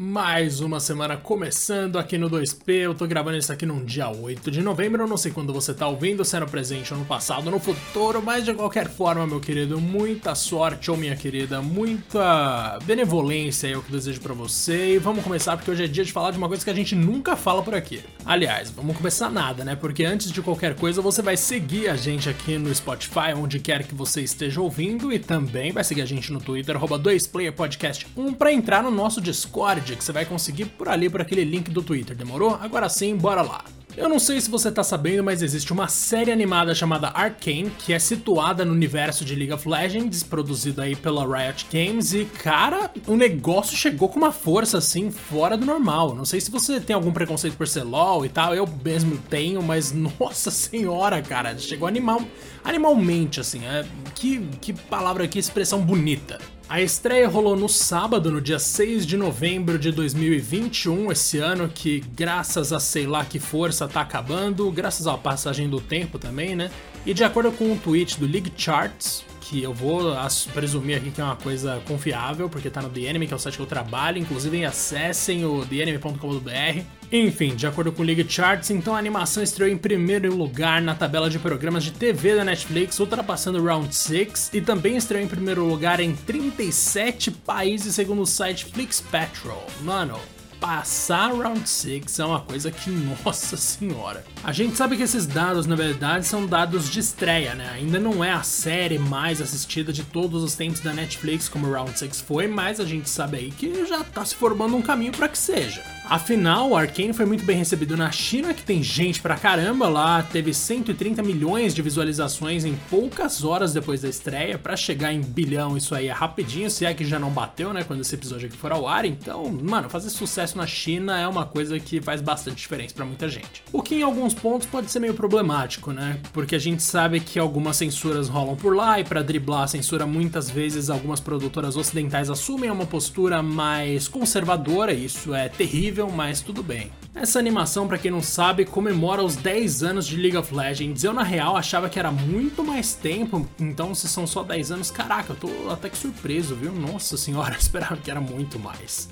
Mais uma semana começando aqui no 2P. Eu tô gravando isso aqui num dia 8 de novembro. Eu não sei quando você tá ouvindo, se é no presente ou no passado no futuro, mas de qualquer forma, meu querido, muita sorte ou minha querida, muita benevolência é o que desejo para você. E vamos começar porque hoje é dia de falar de uma coisa que a gente nunca fala por aqui. Aliás, vamos começar nada, né? Porque antes de qualquer coisa, você vai seguir a gente aqui no Spotify, onde quer que você esteja ouvindo, e também vai seguir a gente no Twitter, 2playerpodcast1, para entrar no nosso Discord que você vai conseguir por ali, por aquele link do Twitter, demorou? Agora sim, bora lá! Eu não sei se você tá sabendo, mas existe uma série animada chamada Arcane, que é situada no universo de League of Legends, produzida aí pela Riot Games, e cara, o negócio chegou com uma força assim fora do normal. Não sei se você tem algum preconceito por ser LoL e tal, eu mesmo tenho, mas nossa senhora, cara, chegou animal, animalmente assim, é, que, que palavra, que expressão bonita. A estreia rolou no sábado, no dia 6 de novembro de 2021, esse ano que, graças a sei lá que força tá acabando, graças à passagem do tempo também, né? E de acordo com um tweet do League Charts, que eu vou presumir aqui que é uma coisa confiável, porque tá no The Enemy, que é o site que eu trabalho, inclusive acessem o TheEnemy.com.br. Enfim, de acordo com o League Charts, então a animação estreou em primeiro lugar na tabela de programas de TV da Netflix, ultrapassando Round 6, e também estreou em primeiro lugar em 37 países, segundo o site Flix Patrol. Mano, passar Round 6 é uma coisa que, nossa senhora. A gente sabe que esses dados, na verdade, são dados de estreia, né? Ainda não é a série mais assistida de todos os tempos da Netflix, como Round 6 foi, mas a gente sabe aí que já tá se formando um caminho para que seja. Afinal, Arkane foi muito bem recebido na China, que tem gente pra caramba lá, teve 130 milhões de visualizações em poucas horas depois da estreia, para chegar em bilhão isso aí é rapidinho, se é que já não bateu, né, quando esse episódio aqui for ao ar. Então, mano, fazer sucesso na China é uma coisa que faz bastante diferença para muita gente. O que em alguns pontos pode ser meio problemático, né? Porque a gente sabe que algumas censuras rolam por lá e para driblar a censura muitas vezes algumas produtoras ocidentais assumem uma postura mais conservadora, e isso é terrível mas tudo bem. Essa animação, para quem não sabe, comemora os 10 anos de League of Legends. Eu, na real, achava que era muito mais tempo, então se são só 10 anos, caraca, eu tô até que surpreso, viu? Nossa senhora, eu esperava que era muito mais.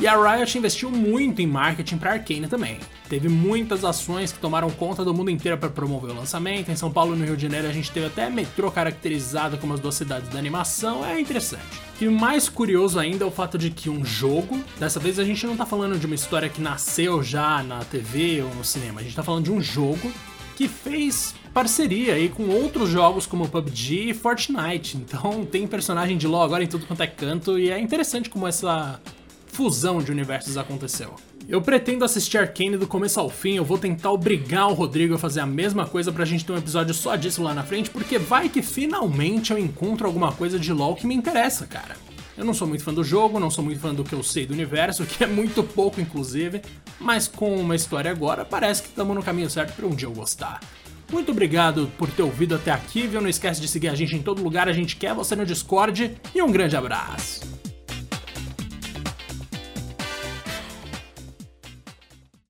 E a Riot investiu muito em marketing para Arcane também. Teve muitas ações que tomaram conta do mundo inteiro para promover o lançamento. Em São Paulo e no Rio de Janeiro a gente teve até metrô caracterizado como as duas cidades da animação. É interessante. E mais curioso ainda é o fato de que um jogo, dessa vez a gente não tá falando de uma história que nasceu já na TV ou no cinema, a gente tá falando de um jogo que fez parceria aí com outros jogos como PUBG e Fortnite. Então tem personagem de LoL agora em tudo quanto é canto e é interessante como essa fusão de universos aconteceu. Eu pretendo assistir Arcane do começo ao fim, eu vou tentar obrigar o Rodrigo a fazer a mesma coisa pra gente ter um episódio só disso lá na frente, porque vai que finalmente eu encontro alguma coisa de LoL que me interessa, cara. Eu não sou muito fã do jogo, não sou muito fã do que eu sei do universo, que é muito pouco inclusive, mas com uma história agora, parece que estamos no caminho certo para um dia eu gostar. Muito obrigado por ter ouvido até aqui, viu? Não esquece de seguir a gente em todo lugar, a gente quer você no Discord e um grande abraço.